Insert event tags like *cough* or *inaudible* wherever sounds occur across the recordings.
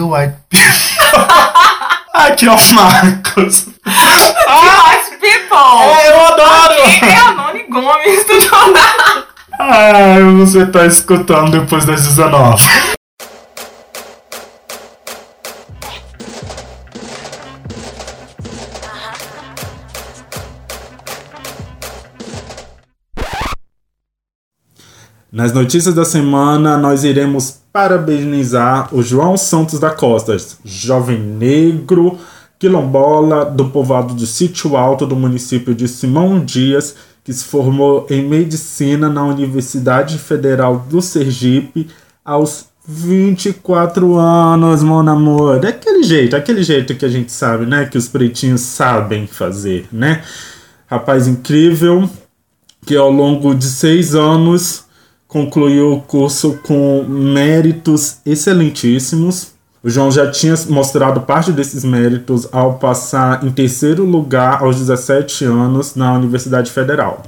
Little White People. *laughs* Aqui, ó, Marcos. White People! É, eu adoro! Aqui é a Noni Gomes do Jornal. Ai, você tá escutando depois das 19. Nas notícias da semana, nós iremos parabenizar o João Santos da Costa, jovem negro, quilombola do povoado do Sítio Alto do município de Simão Dias, que se formou em medicina na Universidade Federal do Sergipe aos 24 anos, meu amor. Daquele jeito, aquele jeito que a gente sabe, né? Que os pretinhos sabem fazer, né? Rapaz incrível, que ao longo de seis anos concluiu o curso com méritos excelentíssimos. O João já tinha mostrado parte desses méritos ao passar em terceiro lugar aos 17 anos na Universidade Federal.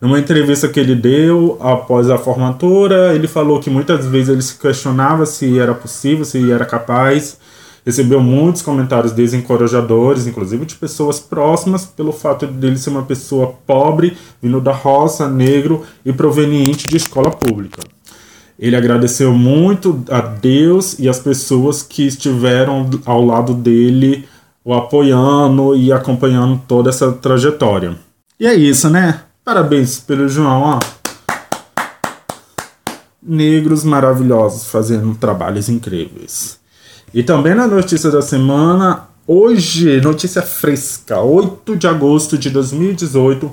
Numa entrevista que ele deu após a formatura, ele falou que muitas vezes ele se questionava se era possível, se era capaz. Recebeu muitos comentários desencorajadores, inclusive de pessoas próximas, pelo fato dele ser uma pessoa pobre, vindo da roça, negro e proveniente de escola pública. Ele agradeceu muito a Deus e as pessoas que estiveram ao lado dele, o apoiando e acompanhando toda essa trajetória. E é isso, né? Parabéns pelo João, ó. Negros maravilhosos fazendo trabalhos incríveis. E também na notícia da semana, hoje, notícia fresca, 8 de agosto de 2018,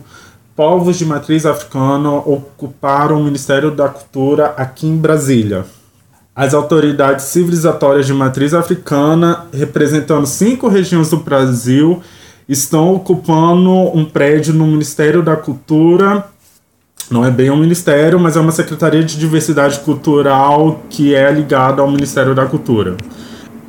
povos de matriz africana ocuparam o Ministério da Cultura aqui em Brasília. As autoridades civilizatórias de matriz africana, representando cinco regiões do Brasil, estão ocupando um prédio no Ministério da Cultura. Não é bem um ministério, mas é uma secretaria de diversidade cultural que é ligada ao Ministério da Cultura.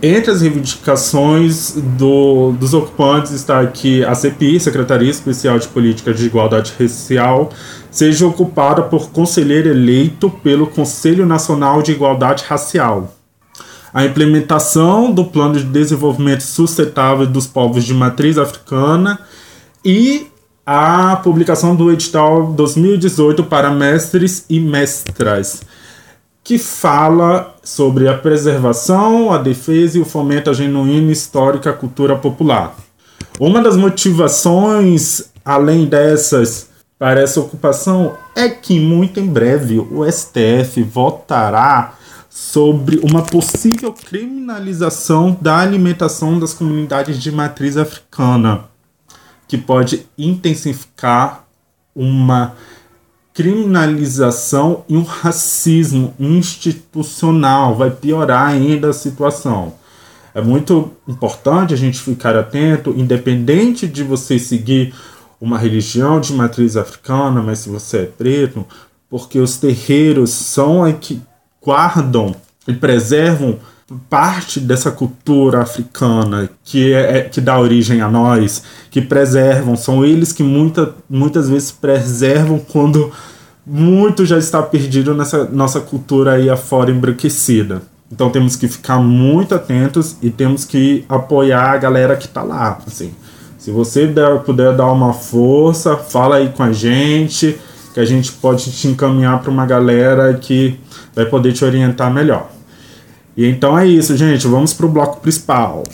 Entre as reivindicações do, dos ocupantes está que a CPI, Secretaria Especial de Política de Igualdade Racial, seja ocupada por conselheiro eleito pelo Conselho Nacional de Igualdade Racial. A implementação do Plano de Desenvolvimento Sustentável dos Povos de Matriz Africana e a publicação do edital 2018 para mestres e mestras que fala sobre a preservação, a defesa e o fomento à genuína histórica cultura popular. Uma das motivações, além dessas, para essa ocupação é que muito em breve o STF votará sobre uma possível criminalização da alimentação das comunidades de matriz africana, que pode intensificar uma criminalização e um racismo institucional, vai piorar ainda a situação. É muito importante a gente ficar atento, independente de você seguir uma religião de matriz africana, mas se você é preto, porque os terreiros são a que guardam e preservam parte dessa cultura africana que é, é, que dá origem a nós, que preservam, são eles que muita, muitas vezes preservam quando muito já está perdido nessa nossa cultura aí afora embranquecida. Então temos que ficar muito atentos e temos que apoiar a galera que está lá, assim. Se você der, puder dar uma força, fala aí com a gente, que a gente pode te encaminhar para uma galera que vai poder te orientar melhor. E então é isso, gente. Vamos pro bloco principal.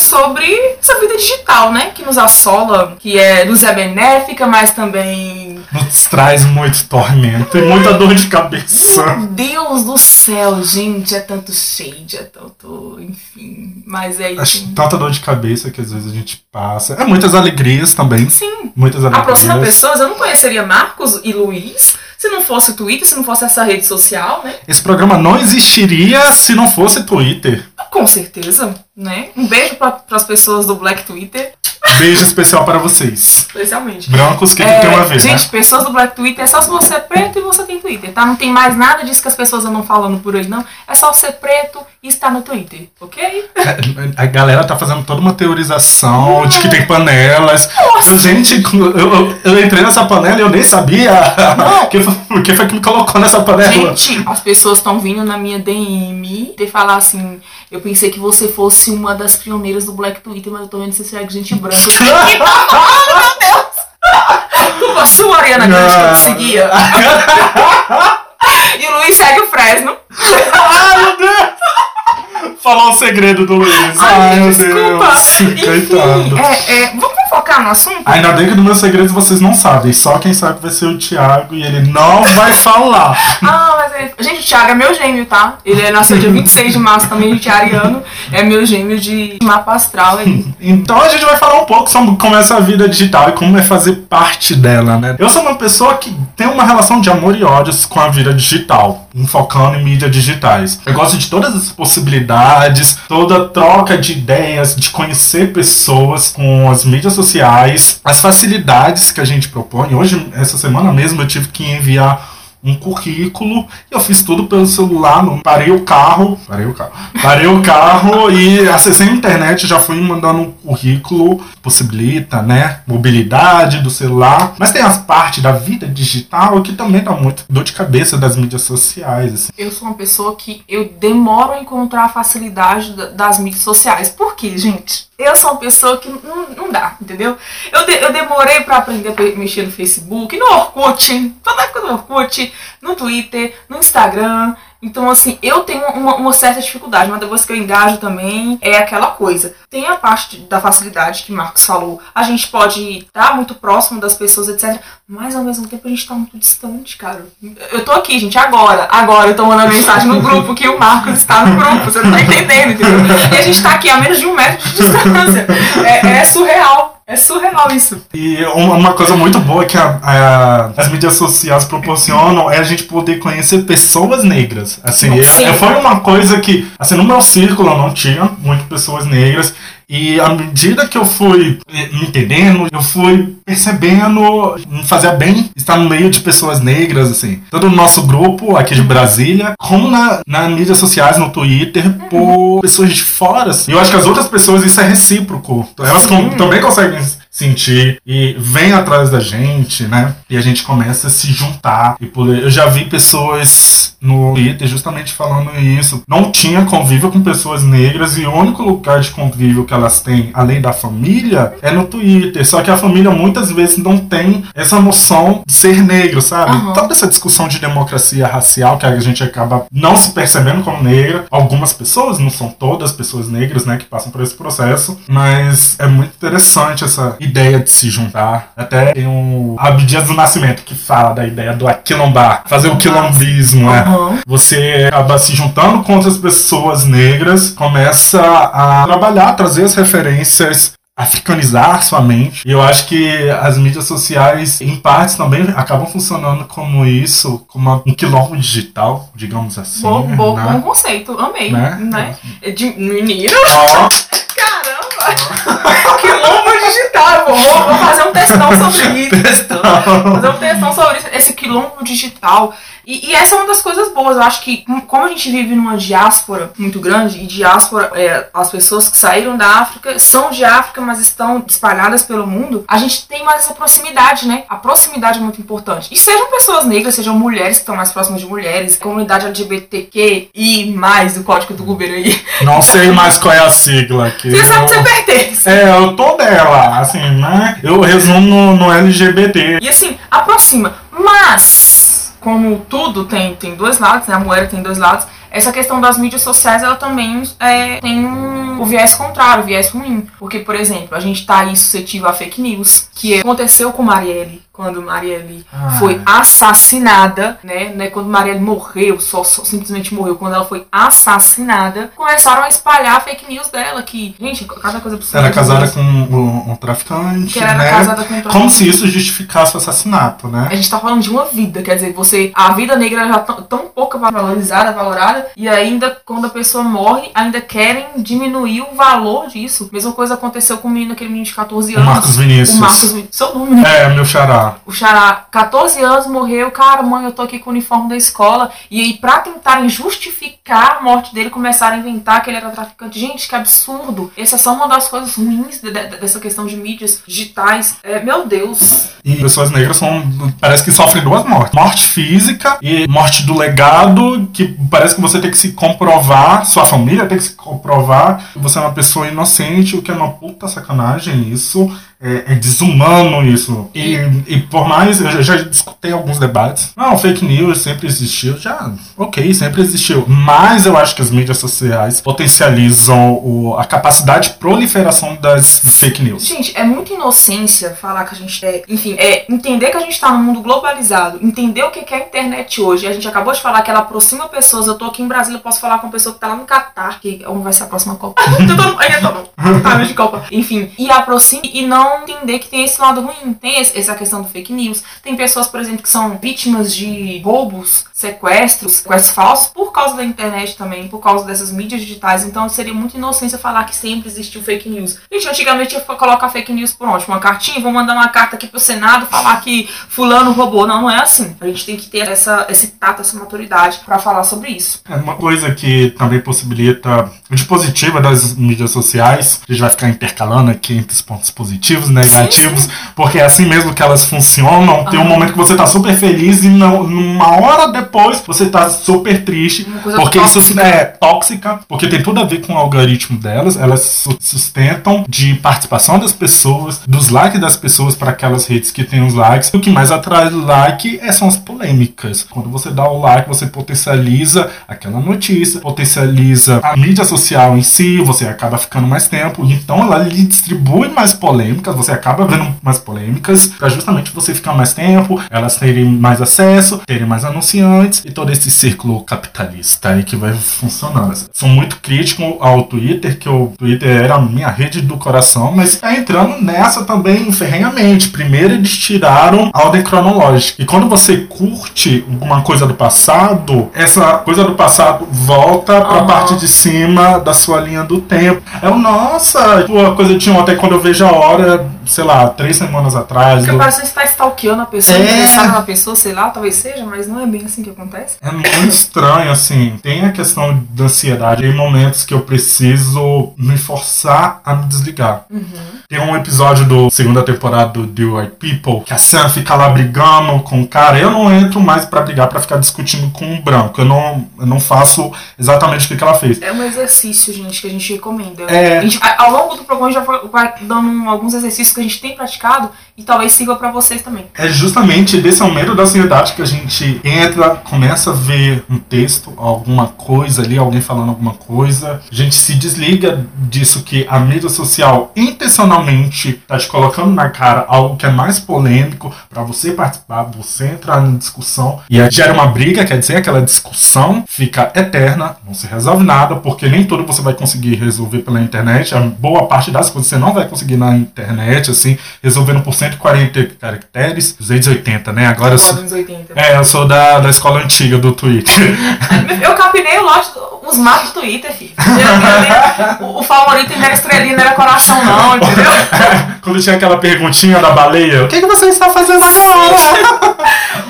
Sobre essa vida digital, né? Que nos assola, que é, nos é benéfica, mas também. Nos traz muito tormento e muita dor de cabeça. Meu Deus do céu, gente, é tanto shade, é tanto. Enfim. Mas é isso. Tanta dor de cabeça que às vezes a gente passa. É muitas alegrias também. Sim. Muitas alegrias. Aproxima pessoas. Eu não conheceria Marcos e Luiz se não fosse Twitter, se não fosse essa rede social, né? Esse programa não existiria se não fosse Twitter. Com certeza, né? Um beijo para as pessoas do Black Twitter. Beijo especial para vocês. Especialmente. Brancos que É, tem uma vez, gente, né? pessoas do Black Twitter é só se você é preto e você tem Twitter, tá? Não tem mais nada disso que as pessoas andam falando por aí, não. É só ser preto e estar no Twitter, ok? A galera tá fazendo toda uma teorização de que tem panelas. Nossa. Gente, eu, eu, eu entrei nessa panela e eu nem sabia. *laughs* Quem foi, quem foi que me colocou nessa panela? Gente, as pessoas estão vindo na minha DM e falar assim: eu pensei que você fosse uma das pioneiras do Black Twitter, mas eu tô vendo que você segue gente branca. Que *laughs* oh, meu Deus! Culpa sua, Ariana Grande, que eu te seguia. *laughs* e o Luiz segue o Fresno. Ai, meu Deus! Falou o segredo do Luiz. Ai, meu desculpa. Deus. Coitado. é, é, vamos focar no assunto? Ainda bem que dos meus segredos vocês não sabem. Só quem sabe vai ser o Thiago e ele não vai falar. *laughs* Ah, mas ele... Gente, o Thiago é meu gêmeo, tá? Ele é nasceu dia 26 de março também, de Ariano. É meu gêmeo de mapa astral aí. *laughs* Então a gente vai falar um pouco sobre como é essa vida digital e como é fazer parte dela, né? Eu sou uma pessoa que tem uma relação de amor e ódios com a vida digital, focando em mídias digitais. Eu gosto de todas as possibilidades, toda troca de ideias, de conhecer pessoas com as mídias sociais, as facilidades que a gente propõe. Hoje, essa semana mesmo, eu tive que enviar um currículo. Eu fiz tudo pelo celular, não parei o carro. Parei o carro. Parei o carro e acessei a internet, já fui mandando um currículo. Possibilita, né? Mobilidade do celular. Mas tem as partes da vida digital que também dá muito dor de cabeça das mídias sociais. Assim. Eu sou uma pessoa que eu demoro a encontrar a facilidade da- das mídias sociais. Por quê, gente? Eu sou uma pessoa que não, não dá, entendeu? Eu, de- eu demorei pra aprender a mexer no Facebook, no Orkut, toda época do Orkut, no Twitter, no Instagram. Então, assim, eu tenho uma, uma certa dificuldade, mas depois que eu engajo também, é aquela coisa. Tem a parte da facilidade que Marcos falou. A gente pode estar muito próximo das pessoas, etc. Mas ao mesmo tempo a gente tá muito distante, cara. Eu tô aqui, gente, agora. Agora eu tô mandando mensagem no grupo que o Marcos está no grupo. Você não tá entendendo, entendeu? E a gente tá aqui a menos de um metro de distância. É, é surreal. É surreal isso. E uma, uma coisa muito boa que a- a- as mídias sociais proporcionam é a gente poder conhecer pessoas negras. Assim, Sim. é- foi uma coisa que, assim, no meu círculo eu não tinha muitas pessoas negras. E à medida que eu fui eh, me entendendo, eu fui percebendo, me fazia bem estar no meio de pessoas negras, assim. Todo o nosso grupo aqui de Brasília, como na, nas mídias sociais, no Twitter, por pessoas de fora, assim. E eu acho que as outras pessoas, isso é recíproco. Elas com- também conseguem sentir e vem atrás da gente, né? E a gente começa a se juntar e poder. Eu já vi pessoas no Twitter justamente falando isso. Não tinha convívio com pessoas negras e o único lugar de convívio que elas têm, além da família, é no Twitter. Só que a família muitas vezes não tem essa noção de ser negro, sabe? Aham. Toda essa discussão de democracia racial que a gente acaba não se percebendo como negra. Algumas pessoas, não são todas pessoas negras, né, que passam por esse processo, mas é muito interessante essa ideia de se juntar. Até tem o Abdias do Nascimento que fala da ideia do aquilombar, fazer o quilombismo, né? Aham. Você acaba se juntando com outras pessoas negras, começa a trabalhar, trazer as referências africanizar sua mente. E eu acho que as mídias sociais, em partes, também acabam funcionando como isso, como um quilombo digital, digamos assim. Bom, bom, né? bom conceito, amei. Né? Né? De, menino, Ó, caramba! Quilombo digital. Vou, vou fazer um testão sobre isso. *laughs* Vou fazer um testão sobre isso, esse quilombo digital. E, e essa é uma das coisas boas. Eu acho que, como- a gente vive numa diáspora muito grande, e diáspora, é, as pessoas que saíram da África são de África, mas estão espalhadas pelo mundo, a gente tem mais essa proximidade, né? A proximidade é muito importante. E sejam pessoas negras, sejam mulheres que estão mais próximas de mulheres, comunidade LGBTQ e mais do código do Uber aí. não sei mais qual é a sigla aqui. Você sabe que você pertence. É, eu tô dela, assim, né? Eu resumo no, no LGBT. E assim, aproxima. Mas, como tudo tem, tem dois lados, né? A moeda tem dois lados. Essa questão das mídias sociais, ela também é, tem um, o viés contrário, o viés ruim. Porque, por exemplo, a gente tá aí suscetível a fake news, que aconteceu com Marielle, quando Marielle Ah. foi assassinada, né, né? Quando Marielle morreu, só, só simplesmente morreu, quando ela foi assassinada, começaram a espalhar fake news dela, que, gente, cada coisa absurda. Era casada com um, um traficante, Que era né? casada com um Como se isso justificasse o assassinato, né? A gente tá falando de uma vida, quer dizer, você. A vida negra já tão, tão pouco valorizada, valorada, e ainda, quando a pessoa morre, ainda querem diminuir o valor disso. Mesma coisa aconteceu com o menino, aquele menino de 14 anos. O Marcos Vinícius. O Marcos Vinícius. Seu nome, né? É, meu xará. O Xará, 14 anos, morreu. Cara, mãe, eu tô aqui com o uniforme da escola. E aí, pra tentarem justificar a morte dele, começaram a inventar que ele era traficante. Gente, que absurdo. Essa é só uma das coisas ruins de, de, dessa questão de mídias digitais. É, meu Deus. E pessoas negras são. Parece que sofrem duas mortes: morte física e morte do legado, que parece que você tem que se comprovar, sua família tem que se comprovar que você é uma pessoa inocente, o que é uma puta sacanagem isso é, é desumano isso. E, e por mais, eu já, escutei alguns debates. Não, fake news sempre existiu. Já, ok, sempre existiu. Mas eu acho que as mídias sociais potencializam o, a capacidade de proliferação das fake news. Gente, é muita inocência falar que a gente é. Enfim, é entender que a gente tá num mundo globalizado, entender o que é a internet hoje. A gente acabou de falar que ela aproxima pessoas. Eu tô aqui em Brasília, eu posso falar com uma pessoa que tá lá no Catar, que onde vai ser a próxima Copa. *laughs* eu tô, eu tô, de Copa. Enfim, e aproxima e não entender que tem esse lado ruim. Tem essa questão do fake news. Tem pessoas, por exemplo, que são vítimas de roubos, sequestros, sequestros falsos, por causa da internet também, por causa dessas mídias digitais. Então seria muita inocência falar que sempre existiu fake news. Gente, antigamente ia colocar fake news por onde? Uma cartinha? Vou mandar uma carta aqui pro Senado falar que fulano roubou. Não, não é assim. A gente tem que ter essa, esse tato, essa maturidade para falar sobre isso. É uma coisa que também possibilita o dispositivo das mídias sociais. A gente vai ficar intercalando aqui entre os pontos positivos, negativos, sim, porque é assim mesmo que elas funcionam. Tem um momento que você tá super feliz e não, numa hora depois você tá super triste. Porque tóxica. isso é tóxica, porque tem tudo a ver com o algoritmo delas. Elas sustentam de participação das pessoas, dos likes das pessoas para aquelas redes que tem os likes. O que mais atrai like é, são as polêmicas. Quando você dá o like, você potencializa aquela notícia, potencializa a mídia social em si, você acaba ficando mais tempo. Então ela lhe distribui mais você acaba vendo mais polêmicas, para justamente você ficar mais tempo, elas terem mais acesso, terem mais anunciantes e todo esse círculo capitalista aí que vai funcionando. Sou muito crítico ao Twitter, que o Twitter era a minha rede do coração, mas tá entrando nessa também ferrenhamente. Primeiro eles tiraram a ordem cronológica. E quando você curte alguma coisa do passado, essa coisa do passado volta pra uhum. parte de cima da sua linha do tempo. É o nossa, tipo, a coisa de ontem, quando eu vejo a hora, sei lá, três semanas atrás. Porque eu... parece que você está stalkeando a pessoa, é... interessado na pessoa, sei lá, talvez seja, mas não é bem assim que acontece. É muito estranho, assim. Tem a questão da ansiedade. Tem momentos que eu preciso me forçar a me desligar. Uhum. Tem um episódio do segunda temporada do The White People que a Sam fica lá brigando com o cara. Eu não entro mais para brigar, para ficar discutindo com o branco. Eu não, eu não faço exatamente o que, ela fez. É um exercício, gente, que a gente recomenda. É... Gente, ao longo do programa já vai dando alguns exercícios que a gente tem praticado e talvez sirva para vocês também. É justamente desse aumento da ansiedade que a gente entra, começa a ver um texto, alguma coisa ali, alguém falando alguma coisa, a gente se desliga disso que a mídia social intencionalmente está te colocando na cara algo que é mais polêmico para você participar, você entrar na discussão. E aí gera uma briga, quer dizer, aquela discussão fica eterna, não se resolve nada, porque nem tudo você vai conseguir resolver pela internet, a boa parte das coisas você não vai conseguir na internet, assim, resolvendo por 140 caracteres, 280, né? Agora eu sou, é, eu sou da, da escola antiga do Twitter. *laughs* Eu capinei o lote, os mapas do Twitter, filho. o, o favorito não era estrelinha, não era coração, não, *laughs* entendeu? *laughs* Quando tinha aquela perguntinha da baleia, o que, que você está fazendo agora?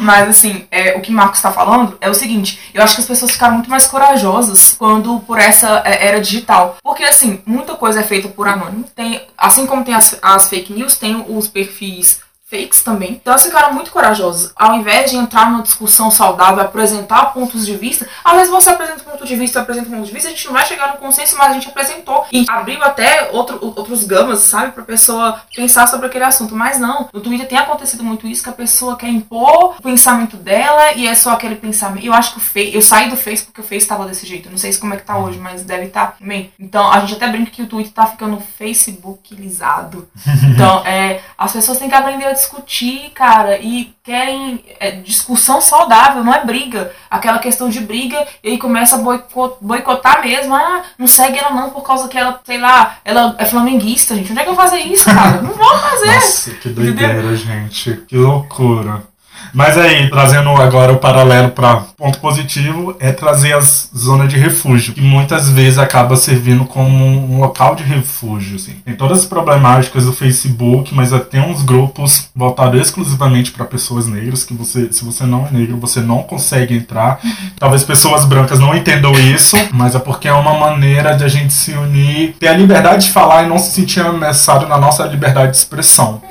Mas assim, é, o que Marcos está falando é o seguinte: eu acho que as pessoas ficaram muito mais corajosas quando por essa é, era digital. Porque assim, muita coisa é feita por anônimo. Tem, assim como tem as, as fake news, tem os perfis fakes também. Então elas ficaram muito corajosas. Ao invés de entrar numa discussão saudável, apresentar pontos de vista, às vezes você apresenta um ponto de vista, apresenta um ponto de vista, a gente não vai chegar no consenso, mas a gente apresentou. E abriu até outro, outros gamas, sabe, pra pessoa pensar sobre aquele assunto. Mas não, no Twitter tem acontecido muito isso, que a pessoa quer impor o pensamento dela e é só aquele pensamento. Eu acho que o Face, eu saí do Face porque o Face estava desse jeito. Eu não sei como é que tá hoje, mas deve estar tá também. Então a gente até brinca que o Twitter tá ficando facebookizado. *laughs* Então, é, as pessoas têm que aprender a discutir, cara, e querem é, discussão saudável, não é briga. Aquela questão de briga, e aí começa a boicotar mesmo. Ah, não segue ela não por causa que ela, sei lá, ela é flamenguista, gente. Onde é que eu vou fazer isso, cara? Não vou fazer. Nossa, que doideira, gente. Que loucura. Mas aí, trazendo agora o paralelo para ponto positivo, é trazer as zonas de refúgio, que muitas vezes acaba servindo como um local de refúgio. Assim. Tem todas as problemáticas do Facebook, mas tem uns grupos voltados exclusivamente para pessoas negras, que você, se você não é negro, você não consegue entrar. Talvez pessoas brancas não entendam isso, mas é porque é uma maneira de a gente se unir, ter a liberdade de falar e não se sentir ameaçado na nossa liberdade de expressão.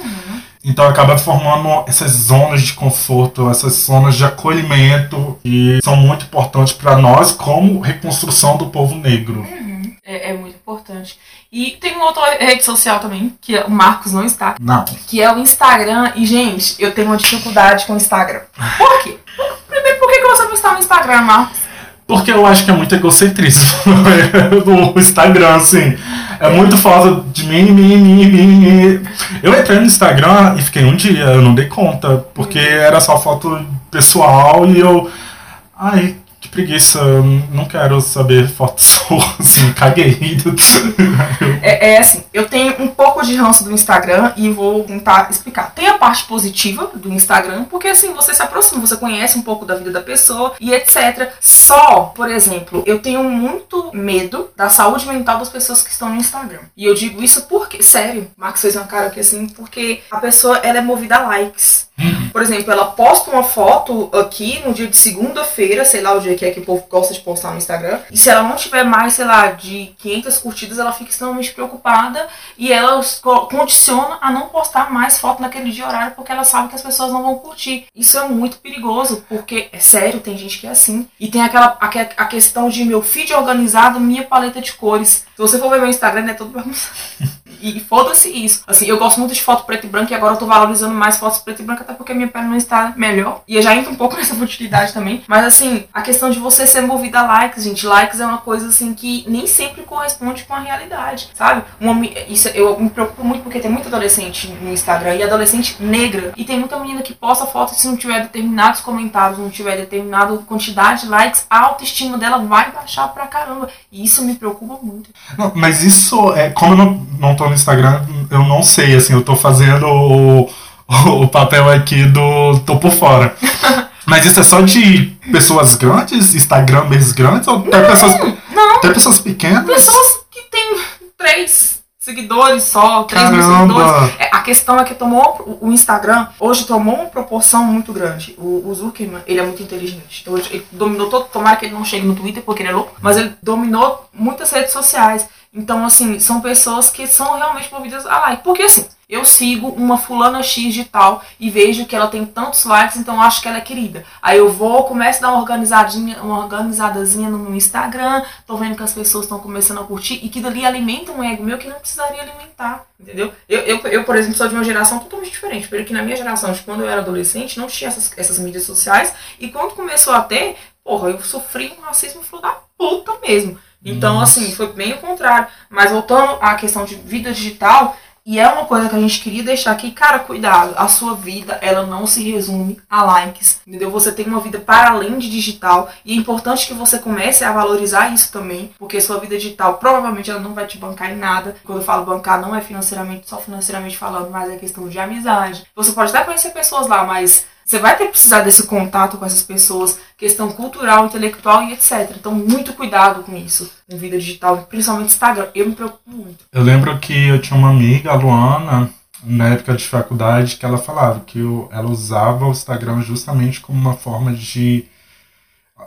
Então acaba formando essas zonas de conforto, essas zonas de acolhimento que são muito importantes para nós como reconstrução do povo negro. Uhum. É, é, muito importante. E tem uma outra rede social também, que o Marcos não está. Não. Que é o Instagram. E, gente, eu tenho uma dificuldade com o Instagram. Por quê? Primeiro, por que você não está no Instagram, Marcos? Porque eu acho que é muito egocentrismo *laughs* no Instagram, assim. É muito foto de mim, mim, mim, mim. Eu entrei no Instagram e fiquei um dia, eu não dei conta, porque era só foto pessoal e eu. Ai, que preguiça, não quero saber fotos *laughs* suas, assim, caguei. é, é, assim, eu tenho um pouco de ranço do Instagram e vou tentar explicar. Tem a parte positiva do Instagram, porque assim, você se aproxima, você conhece um pouco da vida da pessoa e etc. Só, por exemplo, eu tenho muito medo da saúde mental das pessoas que estão no Instagram. E eu digo isso porque, sério, Max fez uma cara aqui assim, porque a pessoa, ela é movida a likes. Por exemplo, ela posta uma foto aqui no dia de segunda-feira, sei lá o dia que é que o povo gosta de postar no Instagram, e se ela não tiver mais, sei lá, de 500 curtidas, ela fica extremamente preocupada e ela condiciona a não postar mais foto naquele dia horário porque ela sabe que as pessoas não vão curtir. Isso é muito perigoso, porque, é sério, tem gente que é assim. E tem aquela a, a questão de meu feed organizado, minha paleta de cores. Se você for ver meu Instagram, é todo bagunçado. E foda-se isso. Assim, eu gosto muito de foto preto e branco e agora eu tô valorizando mais fotos preto e branco até porque minha pele não está melhor. E eu já entro um pouco *laughs* nessa futilidade também. Mas assim, a questão de você ser movida a likes, gente. Likes é uma coisa assim que nem sempre corresponde com a realidade, sabe? Uma, isso, eu me preocupo muito porque tem muita adolescente no Instagram e adolescente negra. E tem muita menina que posta foto se não tiver determinados comentários, não tiver determinada quantidade de likes, a autoestima dela vai baixar pra caramba. E isso me preocupa muito. Não, mas isso é. Como eu não, não tô no Instagram, eu não sei, assim, eu tô fazendo o, o papel aqui do. tô por fora. *laughs* Mas isso é só de pessoas grandes, Instagramers grandes, ou até pessoas. Não. Até pessoas pequenas? Pessoas que têm três seguidores só, 3 mil seguidores. É, a questão é que tomou o Instagram hoje tomou uma proporção muito grande. O, o Zuckerman, ele é muito inteligente. Então, ele dominou todo, tomara que ele não chegue no Twitter porque ele é louco, mas ele dominou muitas redes sociais. Então, assim, são pessoas que são realmente movidas a like. Porque, assim, eu sigo uma fulana X de tal e vejo que ela tem tantos likes, então acho que ela é querida. Aí eu vou, começo a dar uma organizadinha, uma organizadazinha no meu Instagram, tô vendo que as pessoas estão começando a curtir e que dali alimenta um ego meu que não precisaria alimentar, entendeu? Eu, eu, eu, por exemplo, sou de uma geração totalmente diferente, porque na minha geração, de quando eu era adolescente, não tinha essas, essas mídias sociais e quando começou a ter, porra, eu sofri um racismo filho da puta mesmo. Então, Nossa. assim, foi bem o contrário. Mas voltando à questão de vida digital, e é uma coisa que a gente queria deixar aqui, cara, cuidado, a sua vida, ela não se resume a likes, entendeu? Você tem uma vida para além de digital e é importante que você comece a valorizar isso também, porque sua vida digital provavelmente ela não vai te bancar em nada. Quando eu falo bancar, não é financeiramente, só financeiramente falando, mas é questão de amizade. Você pode até conhecer pessoas lá, mas você vai ter que precisar desse contato com essas pessoas, questão cultural, intelectual e etc. Então, muito cuidado com isso em vida digital, principalmente Instagram. Eu me preocupo muito. Eu lembro que eu tinha uma amiga, a Luana, na época de faculdade, que ela falava que eu, ela usava o Instagram justamente como uma forma de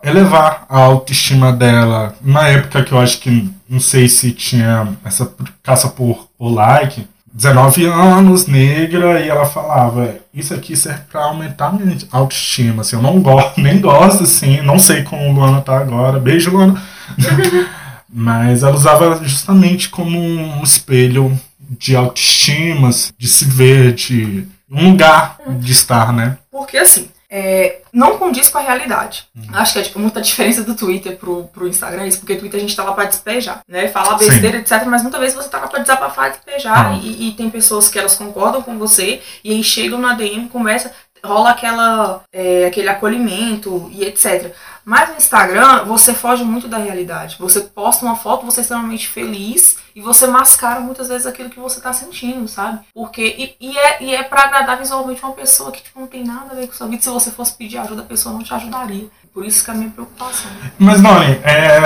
elevar a autoestima dela. Na época que eu acho que não sei se tinha essa caça por o like, 19 anos, negra, e ela falava, isso aqui serve para aumentar minha autoestima, assim, eu não gosto, *laughs* nem gosto, assim, não sei como o Luana tá agora, beijo Luana, *laughs* mas ela usava justamente como um espelho de autoestima, de se ver, de um lugar de estar, né? Porque assim, é, não condiz com a realidade. Uhum. Acho que é tipo, muita diferença do Twitter pro, pro Instagram, isso, porque Twitter a gente tá lá pra despejar, né? Falar besteira, Sim. etc. Mas muitas vezes você tá lá pra desabafar despejar. Uhum. E, e, tem pessoas que elas concordam com você e aí chegam na DM, começa, rola aquela, é, aquele acolhimento e etc. Mas no Instagram, você foge muito da realidade. Você posta uma foto, você é extremamente feliz e você mascara muitas vezes aquilo que você tá sentindo, sabe? Porque. E, e é, e é pra agradar visualmente uma pessoa que tipo, não tem nada a ver com sua vida. Se você fosse pedir ajuda, a pessoa não te ajudaria. Por isso que é a minha preocupação. Mas, Noni, é,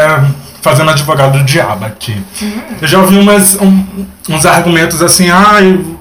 fazendo advogado do diabo aqui. Eu já ouvi umas, um, uns argumentos assim, ah,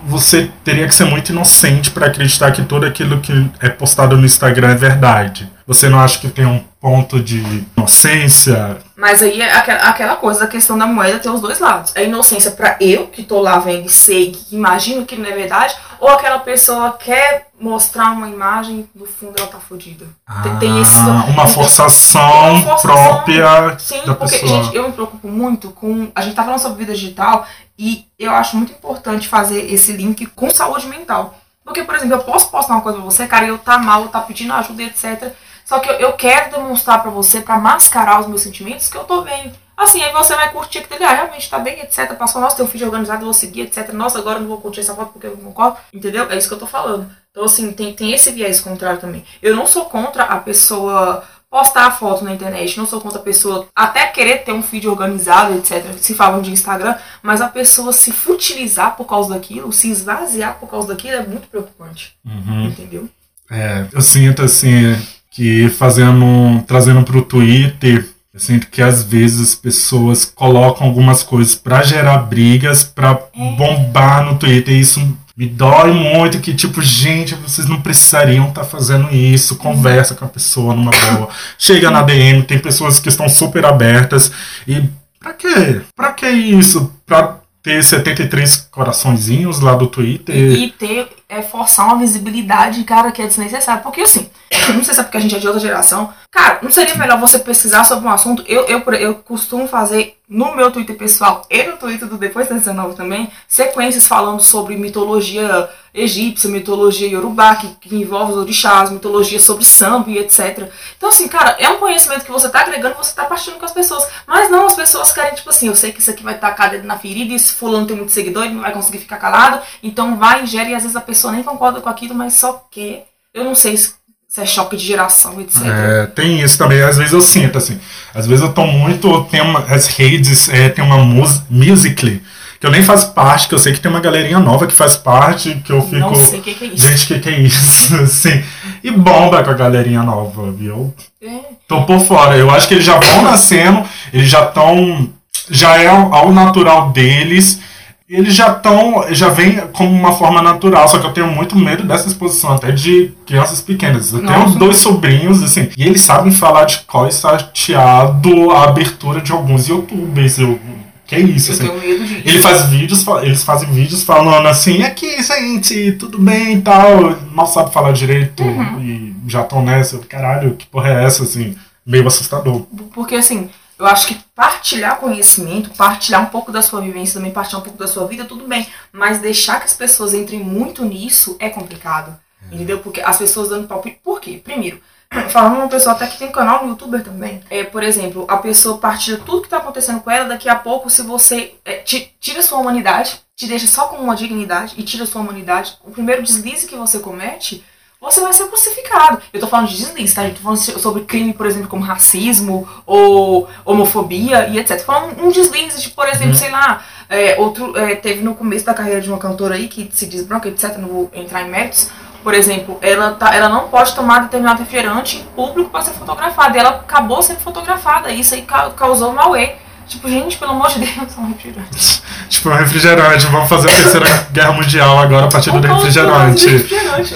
você teria que ser muito inocente para acreditar que tudo aquilo que é postado no Instagram é verdade. Você não acha que tem um ponto de inocência? Mas aí é aquela coisa da questão da moeda ter os dois lados. É inocência para eu, que tô lá vendo e sei, que imagino que não é verdade, ou aquela pessoa quer mostrar uma imagem, no fundo ela tá fodida. Ah, tem, tem esse, uma, forçação uma forçação própria sim, da porque, pessoa. gente, eu me preocupo muito com... A gente tá falando sobre vida digital e eu acho muito importante fazer esse link com saúde mental. Porque, por exemplo, eu posso postar uma coisa pra você, cara, e eu tá mal, eu tá pedindo ajuda, etc. Só que eu, eu quero demonstrar para você, para mascarar os meus sentimentos, que eu tô bem. Assim, aí você vai curtir aquilo ali, ah, realmente tá bem, etc. Passou, nossa, tem um vídeo organizado, eu vou seguir, etc. Nossa, agora eu não vou curtir essa foto porque eu não concordo. Entendeu? É isso que eu tô falando. Então, assim, tem, tem esse viés contrário também. Eu não sou contra a pessoa postar a foto na internet, não sou contra a pessoa até querer ter um feed organizado, etc. Se falam de Instagram, mas a pessoa se futilizar por causa daquilo, se esvaziar por causa daquilo é muito preocupante. Uhum. Entendeu? É, eu sinto assim que fazendo, trazendo para o Twitter, eu sinto que às vezes as pessoas colocam algumas coisas para gerar brigas, para é. bombar no Twitter, e isso me dói muito que, tipo, gente, vocês não precisariam estar tá fazendo isso. Conversa com a pessoa numa boa. Chega na DM, tem pessoas que estão super abertas. E pra quê? Pra que isso? Pra ter 73 coraçõezinhos lá do Twitter. E, e ter, é, forçar uma visibilidade, cara, que é desnecessário. Porque assim, não sei se é porque a gente é de outra geração. Cara, não seria melhor você pesquisar sobre um assunto? Eu, eu, eu costumo fazer no meu Twitter pessoal e no Twitter do Depois da 19 também, sequências falando sobre mitologia egípcia, mitologia yorubá, que, que envolve os orixás, mitologia sobre samba e etc. Então, assim, cara, é um conhecimento que você tá agregando, você tá partindo com as pessoas. Mas não, as pessoas querem, tipo assim, eu sei que isso aqui vai tacar dedo na ferida, e se fulano tem muito seguidor, ele não vai conseguir ficar calado, então vai, ingere, e às vezes a pessoa nem concorda com aquilo, mas só quer. Eu não sei se se é choque de geração, etc. É, tem isso também. Às vezes eu sinto, assim. Às vezes eu tô muito. Tem uma, as redes, é, tem uma mus, Musical.ly, que eu nem faço parte, que eu sei que tem uma galerinha nova que faz parte, que eu fico. Não sei o que, que, é isso. Gente, o que, que é isso? *laughs* assim, e bomba com a galerinha nova, viu? É. Tô por fora. Eu acho que eles já vão nascendo, eles já estão. Já é ao natural deles eles já estão, já vem como uma forma natural, só que eu tenho muito medo dessa exposição até de crianças pequenas. Eu Nossa. tenho dois sobrinhos, assim, e eles sabem falar de qual chateado a abertura de alguns youtubers. Eu, que é isso, assim. Tenho medo disso. Ele faz vídeos, eles fazem vídeos falando assim, aqui, gente, tudo bem e tal. Mal sabe falar direito uhum. e já estão nessa. Caralho, que porra é essa, assim? Meio assustador. Porque assim, eu acho que partilhar conhecimento, partilhar um pouco da sua vivência, também partilhar um pouco da sua vida, tudo bem. Mas deixar que as pessoas entrem muito nisso é complicado. É. Entendeu? Porque as pessoas dando palpite. Por quê? Primeiro, falando uma pessoa até que tem canal no youtuber também. É, por exemplo, a pessoa partilha tudo que está acontecendo com ela, daqui a pouco, se você é, tira sua humanidade, te deixa só com uma dignidade e tira sua humanidade, o primeiro deslize que você comete você vai ser crucificado. Eu tô falando de deslize, tá? Eu tô falando sobre crime, por exemplo, como racismo ou homofobia e etc. Tô falando um deslize de, por exemplo, uhum. sei lá, é, outro é, teve no começo da carreira de uma cantora aí que se diz branca, etc. Não vou entrar em méritos. Por exemplo, ela, tá, ela não pode tomar determinado refrigerante em público para ser fotografada. E ela acabou sendo fotografada. E isso aí causou um auê. Tipo, gente, pelo amor de Deus, um refrigerante. *laughs* tipo, um refrigerante. Vamos fazer a terceira guerra mundial agora a partir do refrigerante. refrigerante.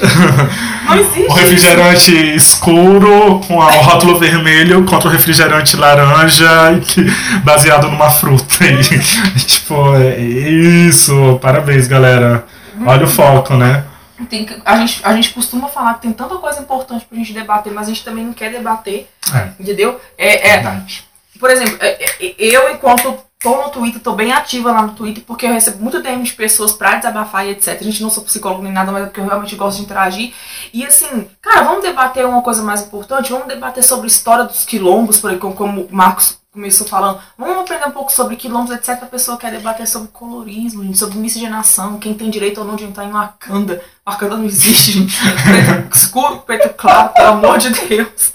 Não existe. *laughs* O refrigerante escuro com o rótulo vermelho contra o refrigerante laranja baseado numa fruta. E, *laughs* tipo, é isso. Parabéns, galera. Olha o foco, né? Tem que, a, gente, a gente costuma falar que tem tanta coisa importante pra gente debater, mas a gente também não quer debater. É. Entendeu? É, é, por exemplo, é, é, eu, enquanto tô no Twitter, tô bem ativa lá no Twitter, porque eu recebo muito DM de pessoas pra desabafar e etc. A gente não sou psicólogo nem nada, mas é porque eu realmente gosto de interagir. E assim, cara, vamos debater uma coisa mais importante? Vamos debater sobre a história dos quilombos, por exemplo, como o Marcos começou falando, vamos aprender um pouco sobre quilombos, etc. A pessoa quer debater sobre colorismo, sobre miscigenação, quem tem direito ou não de entrar em Wakanda. Wakanda não existe, gente. *laughs* Preto escuro, preto claro, pelo amor de Deus.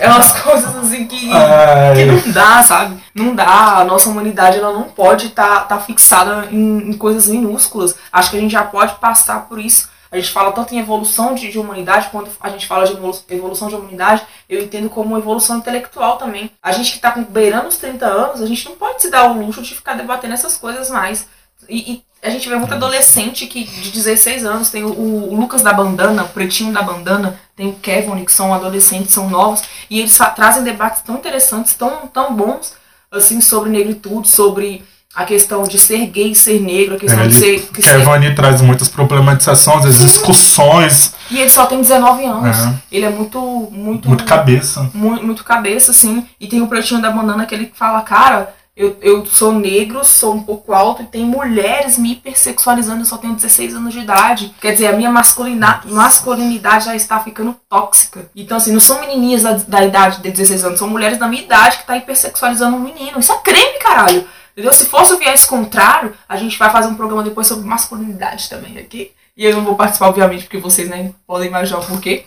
É umas *laughs* coisas assim que, que não dá, sabe? Não dá. A nossa humanidade ela não pode estar tá, tá fixada em, em coisas minúsculas. Acho que a gente já pode passar por isso a gente fala tanto em evolução de, de humanidade, quando a gente fala de evolução de humanidade, eu entendo como evolução intelectual também. A gente que está beirando os 30 anos, a gente não pode se dar o luxo de ficar debatendo essas coisas mais. E, e a gente vê muito adolescente que de 16 anos tem o, o, Lucas da bandana, o pretinho da bandana, tem o Kevin, que são adolescentes, são novos, e eles trazem debates tão interessantes, tão, tão bons, assim, sobre negritude, sobre a questão de ser gay, ser negro, a questão é, de ser. Que ser... traz muitas problematizações, as discussões. E ele só tem 19 anos. É. Ele é muito. Muito, muito cabeça. Muito, muito cabeça, sim. E tem o pretinho da banana que ele fala, cara. Eu, eu sou negro, sou um pouco alto e tem mulheres me hipersexualizando, eu só tenho 16 anos de idade. Quer dizer, a minha masculinidade já está ficando tóxica. Então, assim, não são menininhas da, da idade de 16 anos, são mulheres da minha idade que está hipersexualizando um menino. Isso é creme, caralho. Entendeu? Se fosse o viés contrário, a gente vai fazer um programa depois sobre masculinidade também aqui. E eu não vou participar, obviamente, porque vocês nem podem imaginar o porquê.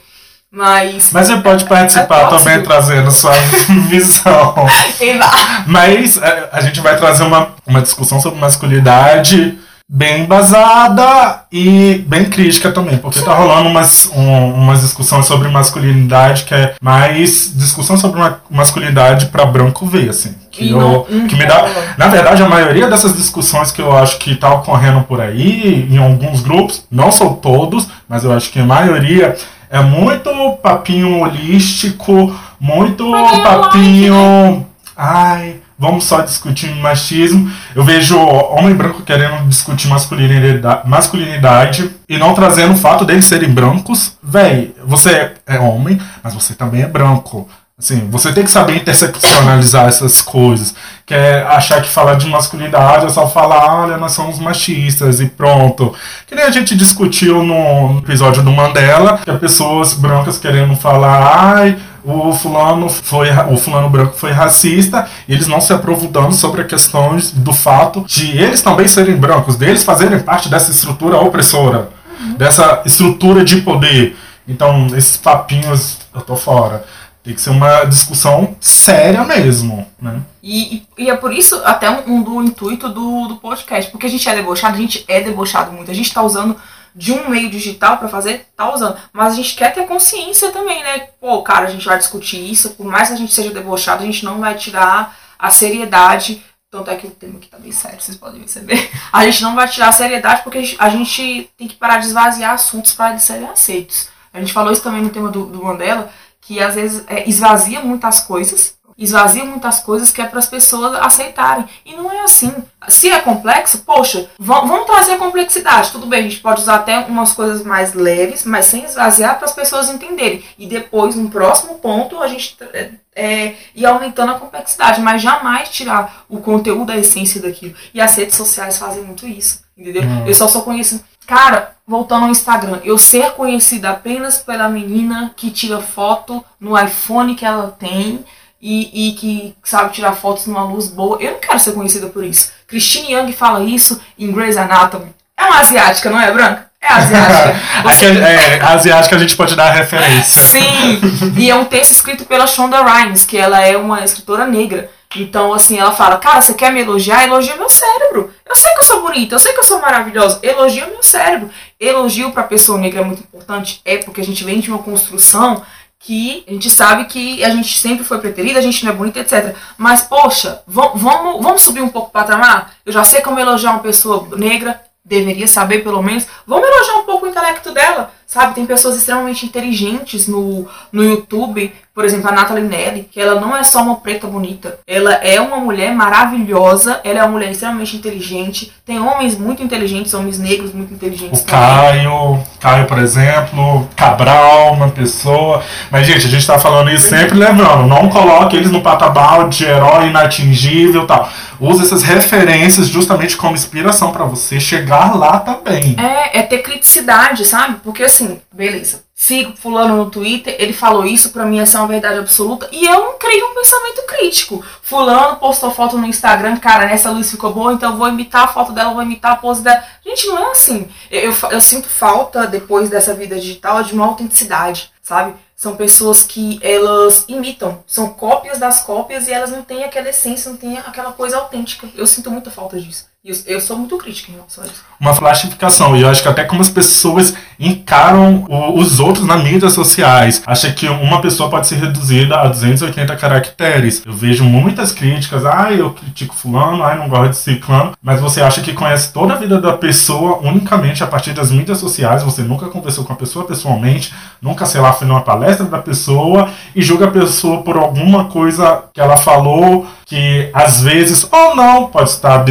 Mas. Mas você pode participar é também trazendo sua *laughs* visão. *laughs* Mas é, a gente vai trazer uma, uma discussão sobre masculinidade bem embasada e bem crítica também, porque tá rolando umas, um, umas discussões sobre masculinidade que é mais discussão sobre uma masculinidade para branco ver, assim. Que, eu, que me dá. Na verdade, a maioria dessas discussões que eu acho que tá ocorrendo por aí, em alguns grupos, não são todos, mas eu acho que a maioria é muito papinho holístico, muito papinho. Ai vamos só discutir machismo. Eu vejo homem branco querendo discutir masculinidade, masculinidade e não trazendo o fato deles serem brancos. Véi, você é homem, mas você também é branco. Assim, você tem que saber interseccionalizar essas coisas. Quer achar que falar de masculinidade é só falar, olha, nós somos machistas e pronto. Que nem a gente discutiu no episódio do Mandela, que as pessoas brancas querendo falar, ai, o fulano foi o fulano branco foi racista e eles não se aprofundando sobre as questões do fato de eles também serem brancos, deles fazerem parte dessa estrutura opressora, uhum. dessa estrutura de poder. Então, esses papinhos eu tô fora. Tem que ser uma discussão séria mesmo, né? E, e, é por isso até um, um, do intuito do, do podcast, porque a gente é debochado, a gente é debochado muito, a gente tá usando de um meio digital para fazer, tá usando. Mas a gente quer ter consciência também, né? Pô, cara, a gente vai discutir isso, por mais que a gente seja debochado, a gente não vai tirar a seriedade. Tanto é que o tema aqui tá bem sério, vocês podem perceber. *laughs* A gente não vai tirar a seriedade porque a gente tem que parar de esvaziar assuntos para eles serem aceitos. A gente falou isso também no tema do, do Mandela, que às vezes é, esvazia muitas coisas, esvazia muitas coisas que é para as pessoas aceitarem. E não é assim. Se é complexo, poxa, vamos trazer complexidade. Tudo bem, a gente pode usar até umas coisas mais leves, mas sem esvaziar para as pessoas entenderem. E depois, no próximo ponto, a gente é, é, ir aumentando a complexidade, mas jamais tirar o conteúdo, a essência daquilo. E as redes sociais fazem muito isso, entendeu? Eu só sou conhecido. Cara, voltando ao Instagram, eu ser conhecida apenas pela menina que tira foto no iPhone que ela tem e, e, que sabe tirar fotos numa luz boa. Eu não quero ser conhecida por isso. Christine Young fala isso em Grey's Anatomy. É uma asiática, não é, Branca? É asiática. *laughs* Você... é, é, asiática a gente pode dar referência. Sim, e é um texto escrito pela Shonda Rhimes, que ela é uma escritora negra. Então, assim, ela fala, cara, você quer me elogiar? Elogia meu cérebro. Eu sei que eu sou bonita, eu sei que eu sou maravilhosa. Elogia meu cérebro. Elogio pra pessoa negra é muito importante. É porque a gente vem de uma construção que a gente sabe que a gente sempre foi preterida, a gente não é bonita, etc. Mas, poxa, vamos, vamos subir um pouco o patamar? Eu já sei como elogiar uma pessoa negra, deveria saber pelo menos. Vamos elogiar um pouco o intelecto dela, sabe? Tem pessoas extremamente inteligentes no, no YouTube, por exemplo, a Natalie Nelly, que ela não é só uma preta bonita, ela é uma mulher maravilhosa, ela é uma mulher extremamente inteligente, tem homens muito inteligentes, homens negros muito inteligentes. O também. Caio, Caio, por exemplo, Cabral, uma pessoa. Mas, gente, a gente tá falando isso sempre lembrando, não coloque eles no patabal de herói inatingível e tal. Use essas referências justamente como inspiração para você chegar lá também. É, é ter criticidade sabe? Porque assim, beleza. Sigo fulano no Twitter, ele falou isso, pra mim essa é uma verdade absoluta. E eu não creio um pensamento crítico. Fulano postou foto no Instagram, cara, nessa luz ficou boa, então vou imitar a foto dela, vou imitar a pose dela. Gente, não é assim. Eu, eu, eu sinto falta, depois dessa vida digital, de uma autenticidade, sabe? São pessoas que elas imitam, são cópias das cópias e elas não têm aquela essência, não têm aquela coisa autêntica. Eu sinto muita falta disso. Eu, sou muito crítica em relação a isso. Uma flashificação. E eu acho que até como as pessoas encaram o, os outros nas mídias sociais. Acha que uma pessoa pode ser reduzida a 280 caracteres. Eu vejo muitas críticas. Ah, eu critico fulano, ah, não gosto de ciclano. Mas você acha que conhece toda a vida da pessoa unicamente a partir das mídias sociais. Você nunca conversou com a pessoa pessoalmente. Nunca, sei lá, foi numa palestra da pessoa. E julga a pessoa por alguma coisa que ela falou que às vezes ou não pode estar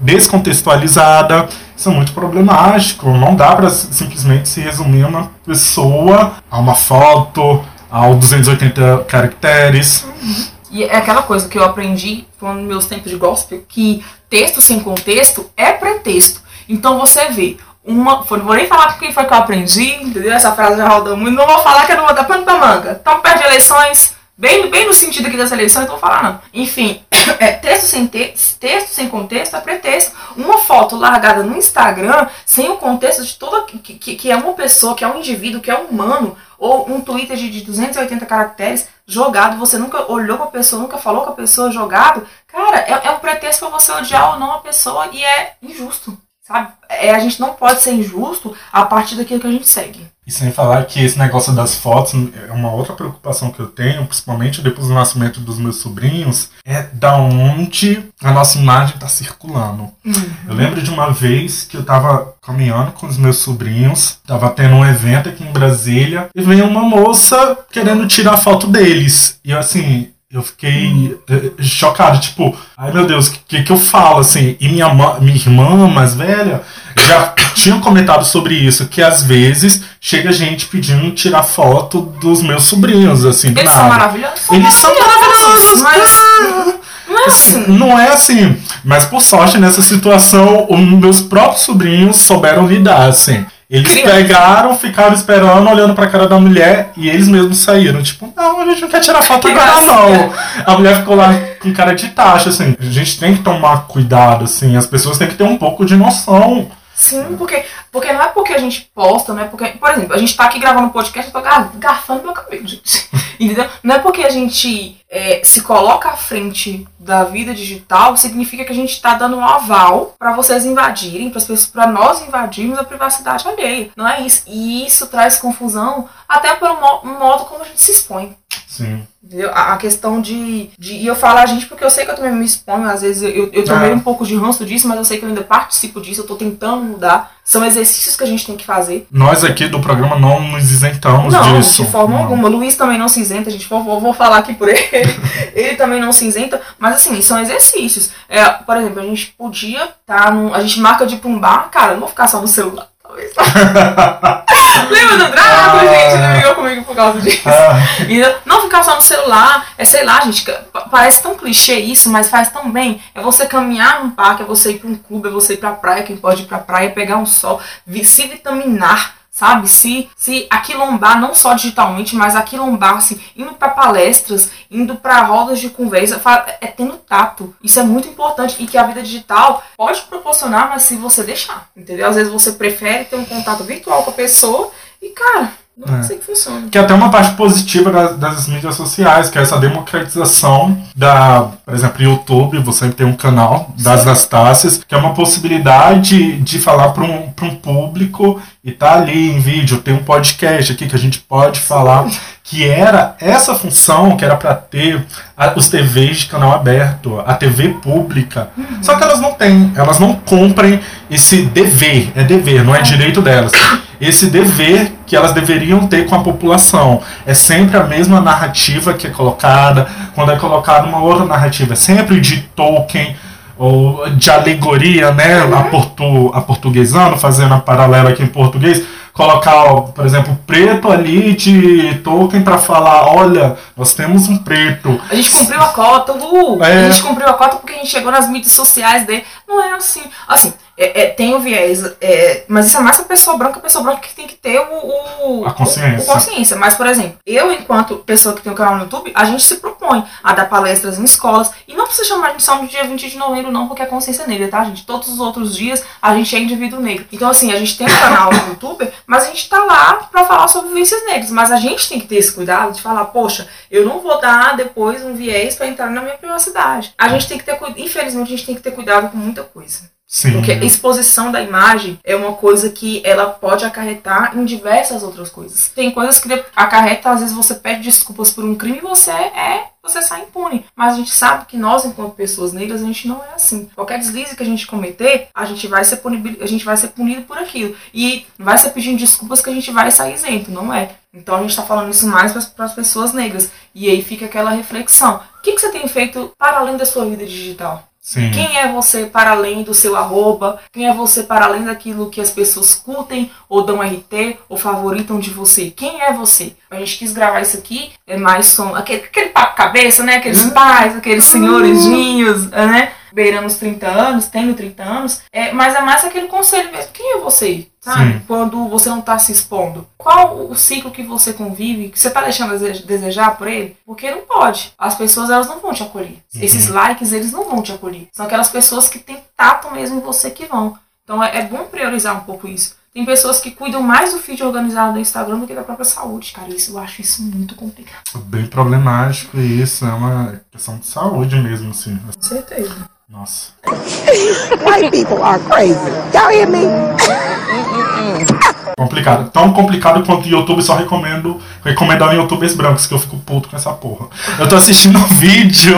descontextualizada. Isso é muito problemático. Não dá para simplesmente se resumir uma pessoa a uma foto, a 280 caracteres. Uhum. E é aquela coisa que eu aprendi nos meus tempos de gospel, que texto sem contexto é pretexto. Então você vê uma. Não vou nem falar quem foi que eu aprendi, entendeu? Essa frase já rodou muito. Não vou falar que é não vou dar pano pra manga. Então perde eleições Bem, bem no sentido aqui dessa eleição, vou falar não. Enfim, *coughs* é, texto, sem te texto sem contexto é pretexto. Uma foto largada no Instagram sem o contexto de toda. Que, que, que é uma pessoa, que é um indivíduo, que é um humano, ou um Twitter de, de 280 caracteres jogado, você nunca olhou pra pessoa, nunca falou com a pessoa jogado. Cara, é, é um pretexto para você odiar ou não a pessoa e é injusto. Sabe? É, a gente não pode ser injusto a partir daquilo que a gente segue. E sem falar que esse negócio das fotos é uma outra preocupação que eu tenho, principalmente depois do nascimento dos meus sobrinhos, é da onde a nossa imagem está circulando. Uhum. Eu lembro de uma vez que eu estava caminhando com os meus sobrinhos, estava tendo um evento aqui em Brasília, e veio uma moça querendo tirar foto deles. E assim, eu fiquei eh, chocado, tipo, ai meu Deus, o que, que eu falo, assim? E minha, minha irmã mais velha já tinha comentado sobre isso, que às vezes chega gente pedindo tirar foto dos meus sobrinhos, assim, do Eles nada. são maravilhosos? Eles são maravilhosos, mas... Não é assim. Não é assim. Mas por sorte, nessa situação, os meus próprios sobrinhos souberam lidar, assim. Eles pegaram, ficaram esperando, olhando pra cara da mulher e eles mesmos saíram. Tipo, não, a gente não quer tirar foto que agora, não. A mulher ficou lá com cara de taxa, assim. A gente tem que tomar cuidado, assim. As pessoas têm que ter um pouco de noção. Sim, porque, porque não é porque a gente posta, não é porque. Por exemplo, a gente tá aqui gravando um podcast, eu tô garfando meu cabelo, *laughs* gente. Entendeu? Não é porque a gente é, se coloca à frente da vida digital, significa que a gente está dando um aval para vocês invadirem, para nós invadirmos a privacidade alheia. Não é isso. E isso traz confusão até pelo modo como a gente se expõe. Sim. Entendeu? A, questão de, de. E eu falo a gente porque eu sei que eu também me exponho, às vezes eu, eu tomei é. um pouco de ranço disso, mas eu sei que eu ainda participo disso, eu tô tentando mudar. São exercícios que a gente tem que fazer. Nós aqui do programa não nos isentamos não, disso. De forma não. alguma. O Luiz também não se isenta, a gente vou, vou falar aqui por ele. *laughs* ele também não se isenta, mas assim, são exercícios. É, por exemplo, a gente podia estar tá num. A gente marca de ir pra um bar, cara, não vou ficar só no celular. *laughs* Lembra do Drácula, ah, gente? Ele brigou comigo por causa disso. Ah, e não ficar só no celular, é sei lá, gente, parece tão clichê isso, mas faz tão bem. É você caminhar num parque, é você ir pra um clube, é você ir pra praia, quem pode ir pra praia, pegar um sol, se vitaminar sabe? Se, se aquilombar, não só digitalmente, mas aquilombar, assim, indo para palestras, indo para rodas de conversa, é tendo tato. Isso é muito importante e que a vida digital pode proporcionar, mas se você deixar, entendeu? Às vezes você prefere ter um contato virtual com a pessoa e, cara, não é. sei que funciona. Que é até uma parte positiva das, das, mídias sociais, que é essa democratização da, por exemplo, YouTube, você tem um canal das Anastácias, que é uma possibilidade de falar para um, um público e tá ali em vídeo, tem um podcast aqui que a gente pode falar, que era essa função que era para ter a, os TVs de canal aberto, a TV pública. Uhum. Só que elas não têm, elas não comprem esse dever, é dever, não é direito delas esse dever que elas deveriam ter com a população. É sempre a mesma narrativa que é colocada, quando é colocada uma outra narrativa, é sempre de Tolkien ou de alegoria, né, a, portu, a portuguesando, fazendo a paralela aqui em português, colocar, por exemplo, preto ali de Tolkien para falar, olha, nós temos um preto. A gente cumpriu a cota, uh, é. a gente cumpriu a cota porque a gente chegou nas mídias sociais dele. Não é assim. Assim, é, é, tem o viés, é, mas isso é mais pra pessoa branca, pessoa branca que tem que ter o, o, a consciência. O, o consciência. Mas, por exemplo, eu, enquanto pessoa que tem um canal no YouTube, a gente se propõe a dar palestras em escolas. E não precisa chamar de só no dia 20 de novembro, não, porque é consciência negra, tá, gente? Todos os outros dias a gente é indivíduo negro. Então, assim, a gente tem um canal no YouTube, mas a gente tá lá pra falar sobre vivências negras. Mas a gente tem que ter esse cuidado de falar, poxa, eu não vou dar depois um viés para entrar na minha privacidade. A gente tem que ter, infelizmente, a gente tem que ter cuidado com muita coisa. Sim. Porque exposição da imagem é uma coisa que ela pode acarretar em diversas outras coisas. Tem coisas que acarreta, às vezes você pede desculpas por um crime e você é, você sai impune. Mas a gente sabe que nós, enquanto pessoas negras, a gente não é assim. Qualquer deslize que a gente cometer, a gente vai ser punido, a gente vai ser punido por aquilo. E vai ser pedindo desculpas que a gente vai sair isento, não é? Então a gente está falando isso mais para as pessoas negras. E aí fica aquela reflexão. O que, que você tem feito para além da sua vida digital? Sim. Quem é você para além do seu arroba? Quem é você para além daquilo que as pessoas curtem ou dão RT ou favoritam de você? Quem é você? A gente quis gravar isso aqui, é mais som, aquele, aquele papo cabeça, né? Aqueles uhum. pais, aqueles senhorezinhos, né? Beirando os 30 anos, tendo 30 anos, é, mas é mais aquele conselho mesmo. Quem é você? Sabe? Sim. Quando você não está se expondo. Qual o ciclo que você convive, que você está deixando a desejar por ele? Porque não pode. As pessoas, elas não vão te acolher. Uhum. Esses likes, eles não vão te acolher. São aquelas pessoas que têm tato mesmo em você que vão. Então é, é bom priorizar um pouco isso. Tem pessoas que cuidam mais do feed organizado do Instagram do que da própria saúde, cara. Isso, eu acho isso muito complicado. Bem problemático isso é uma questão de saúde mesmo, assim. Com certeza. Nossa. *laughs* White people are crazy. Y'all hear me? *laughs* complicado. Tão complicado quanto o YouTube, só recomendo recomendando youtubers brancos, que eu fico puto com essa porra. Eu tô assistindo um *laughs* vídeo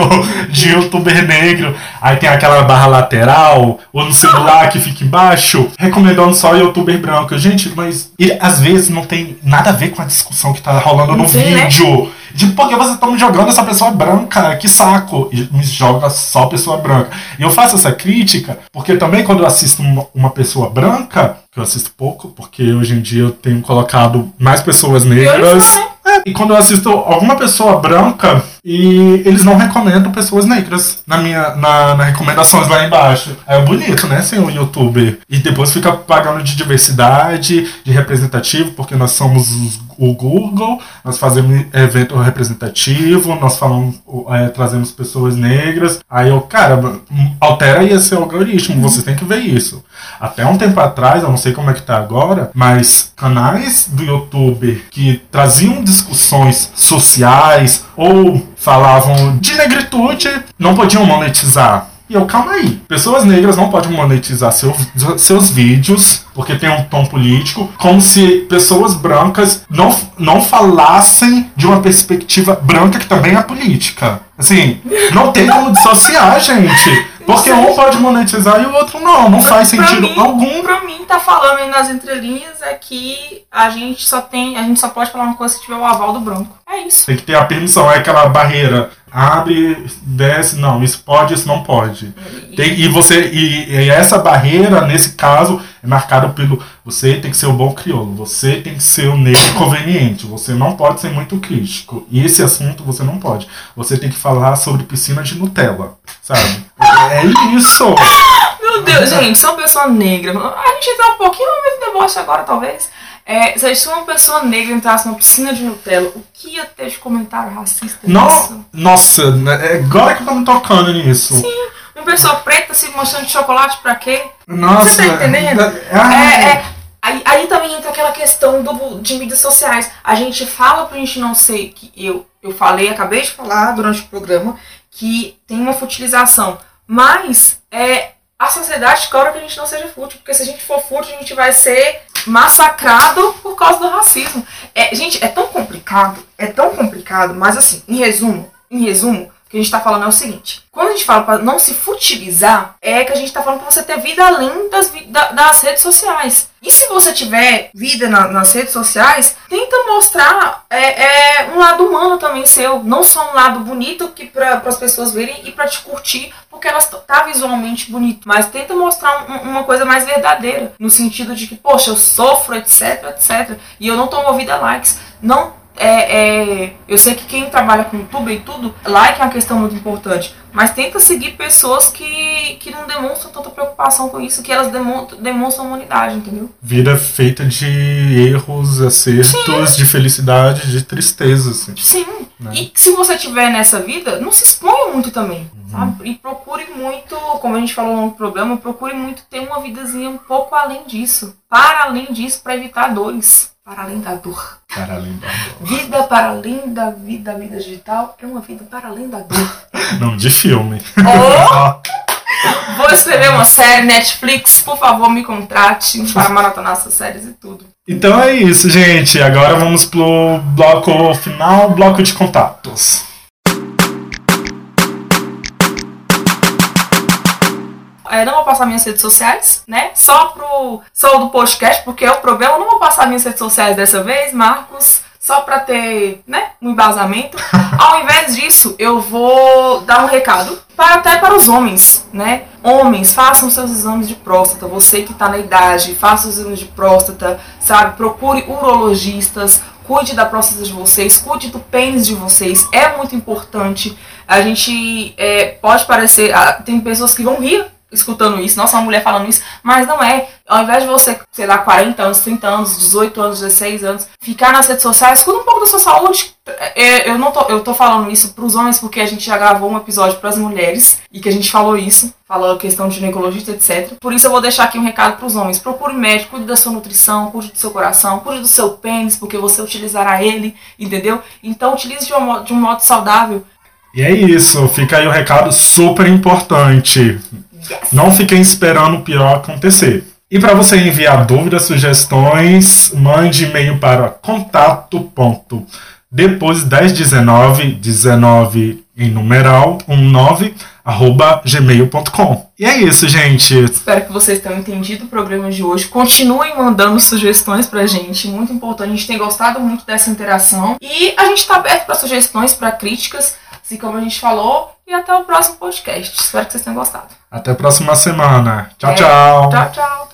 de youtuber negro, aí tem aquela barra lateral, ou no celular que fica embaixo, recomendando só youtuber branco. Gente, mas e, às vezes não tem nada a ver com a discussão que tá rolando no Sim, né? vídeo. Né? De por que você tá me jogando essa pessoa branca? Que saco! E me joga só pessoa branca. E eu faço essa crítica porque também quando eu assisto uma, uma pessoa branca, que eu assisto pouco, porque hoje em dia eu tenho colocado mais pessoas negras. É, e quando eu assisto alguma pessoa branca, e eles não recomendam pessoas negras na minha na, na recomendações lá embaixo. É bonito, né, um youtuber. E depois fica pagando de diversidade, de representativo, porque nós somos o Google, nós fazemos evento representativo, nós falamos, é, trazemos pessoas negras. Aí eu, cara, altera aí esse algoritmo, você tem que ver isso. Até um tempo atrás, eu não sei como é que tá agora, mas canais do YouTube que traziam discussões sociais ou falavam de negritude, não podiam monetizar. E eu, calma aí. Pessoas negras não podem monetizar seus, seus vídeos porque tem um tom político, como se pessoas brancas não, não falassem de uma perspectiva branca que também é política. Assim, não tem como dissociar, gente. Porque um pode monetizar e o outro não. Não faz sentido mim, algum. Pra mim, tá falando aí nas entrelinhas é que a gente só tem. A gente só pode falar uma coisa se tiver o aval do branco. É isso. Tem que ter a permissão, é aquela barreira. Abre, desce, não, isso pode, isso não pode. Tem, e você. E, e essa barreira, nesse caso, é marcada pelo. Você tem que ser o bom crioulo, você tem que ser o negro conveniente, você não pode ser muito crítico. E esse assunto você não pode. Você tem que falar sobre piscina de Nutella, sabe? É isso! Meu Deus, gente, sou uma pessoa negra. A gente entrar um pouquinho no deboche agora, talvez. É, se uma pessoa negra entrasse numa piscina de Nutella, o que ia ter de comentário racista nisso? Nossa, né, é agora que eu tô me tocando nisso. Sim, uma pessoa preta se mostrando de chocolate pra quê? Nossa. Você tá entendendo? É, é, aí, aí também entra aquela questão do, de mídias sociais. A gente fala pra gente não ser, que eu, eu falei, acabei de falar durante o programa, que tem uma futilização. Mas é, a sociedade cobra que a gente não seja fútil, porque se a gente for fútil, a gente vai ser massacrado por causa do racismo. É, gente, é tão complicado, é tão complicado, mas assim, em resumo, em resumo, que a gente está falando é o seguinte: quando a gente fala para não se futilizar, é que a gente está falando para você ter vida além das, da, das redes sociais. E se você tiver vida na, nas redes sociais, tenta mostrar é, é, um lado humano também seu. Não só um lado bonito que para as pessoas verem e para te curtir, porque ela tá visualmente bonito. Mas tenta mostrar um, uma coisa mais verdadeira. No sentido de que, poxa, eu sofro, etc, etc. E eu não tô movida a likes. Não É, é, eu sei que quem trabalha com YouTube e tudo, like é uma questão muito importante. Mas tenta seguir pessoas que, que não demonstram tanta preocupação com isso, que elas demonstram, demonstram humanidade, entendeu? Vida feita de erros, acertos, Sim. de felicidade, de tristeza. Assim. Sim. Né? E se você tiver nessa vida, não se exponha muito também. Uhum. Sabe? E procure muito, como a gente falou no programa, procure muito ter uma vidazinha um pouco além disso. Para além disso, para evitar dores. Para além da dor. Para além da dor. Vida para além da vida, da vida digital é uma vida para além da dor. *laughs* Nome de filme. Oh! *laughs* Vou escrever uma série Netflix, por favor, me contrate para maratonar essas séries e tudo. Então é isso, gente. Agora vamos pro bloco final, bloco de contatos. É, não vou passar minhas redes sociais, né? Só pro só do podcast, porque é o problema. Eu não vou passar minhas redes sociais dessa vez, Marcos, só para ter, né, um embasamento. *laughs* Ao invés disso, eu vou dar um recado para até para os homens, né? Homens, façam seus exames de próstata. Você que está na idade, faça os exames de próstata, sabe? Procure urologistas, cuide da próstata de vocês, cuide do pênis de vocês. É muito importante. A gente é, pode parecer, ah, tem pessoas que vão rir escutando isso, nossa, uma mulher falando isso, mas não é. Ao invés de você, sei lá, 40 anos, 30 anos, 18 anos, 16 anos, ficar nas redes sociais, cuida um pouco da sua saúde. É, eu não tô, eu tô falando isso pros homens porque a gente já gravou um episódio para as mulheres e que a gente falou isso, falou a questão de ginecologista, etc. Por isso eu vou deixar aqui um recado pros homens. Procure médico, cuide da sua nutrição, cuide do seu coração, cuide do seu pênis, porque você utilizará ele, entendeu? Então utilize de um, de um modo saudável. E é isso, fica aí o um recado super importante. Não fiquem esperando o pior acontecer. E para você enviar dúvidas, sugestões, mande e-mail para contato. Depois 1019, 19 em numeral, 19, arroba gmail.com. E é isso, gente. Espero que vocês tenham entendido o programa de hoje. Continuem mandando sugestões pra gente, muito importante. A gente tem gostado muito dessa interação. E a gente tá aberto para sugestões, para críticas, assim como a gente falou. E até o próximo podcast. Espero que vocês tenham gostado. Até a próxima semana. Tchau, é. tchau. Tchau, tchau.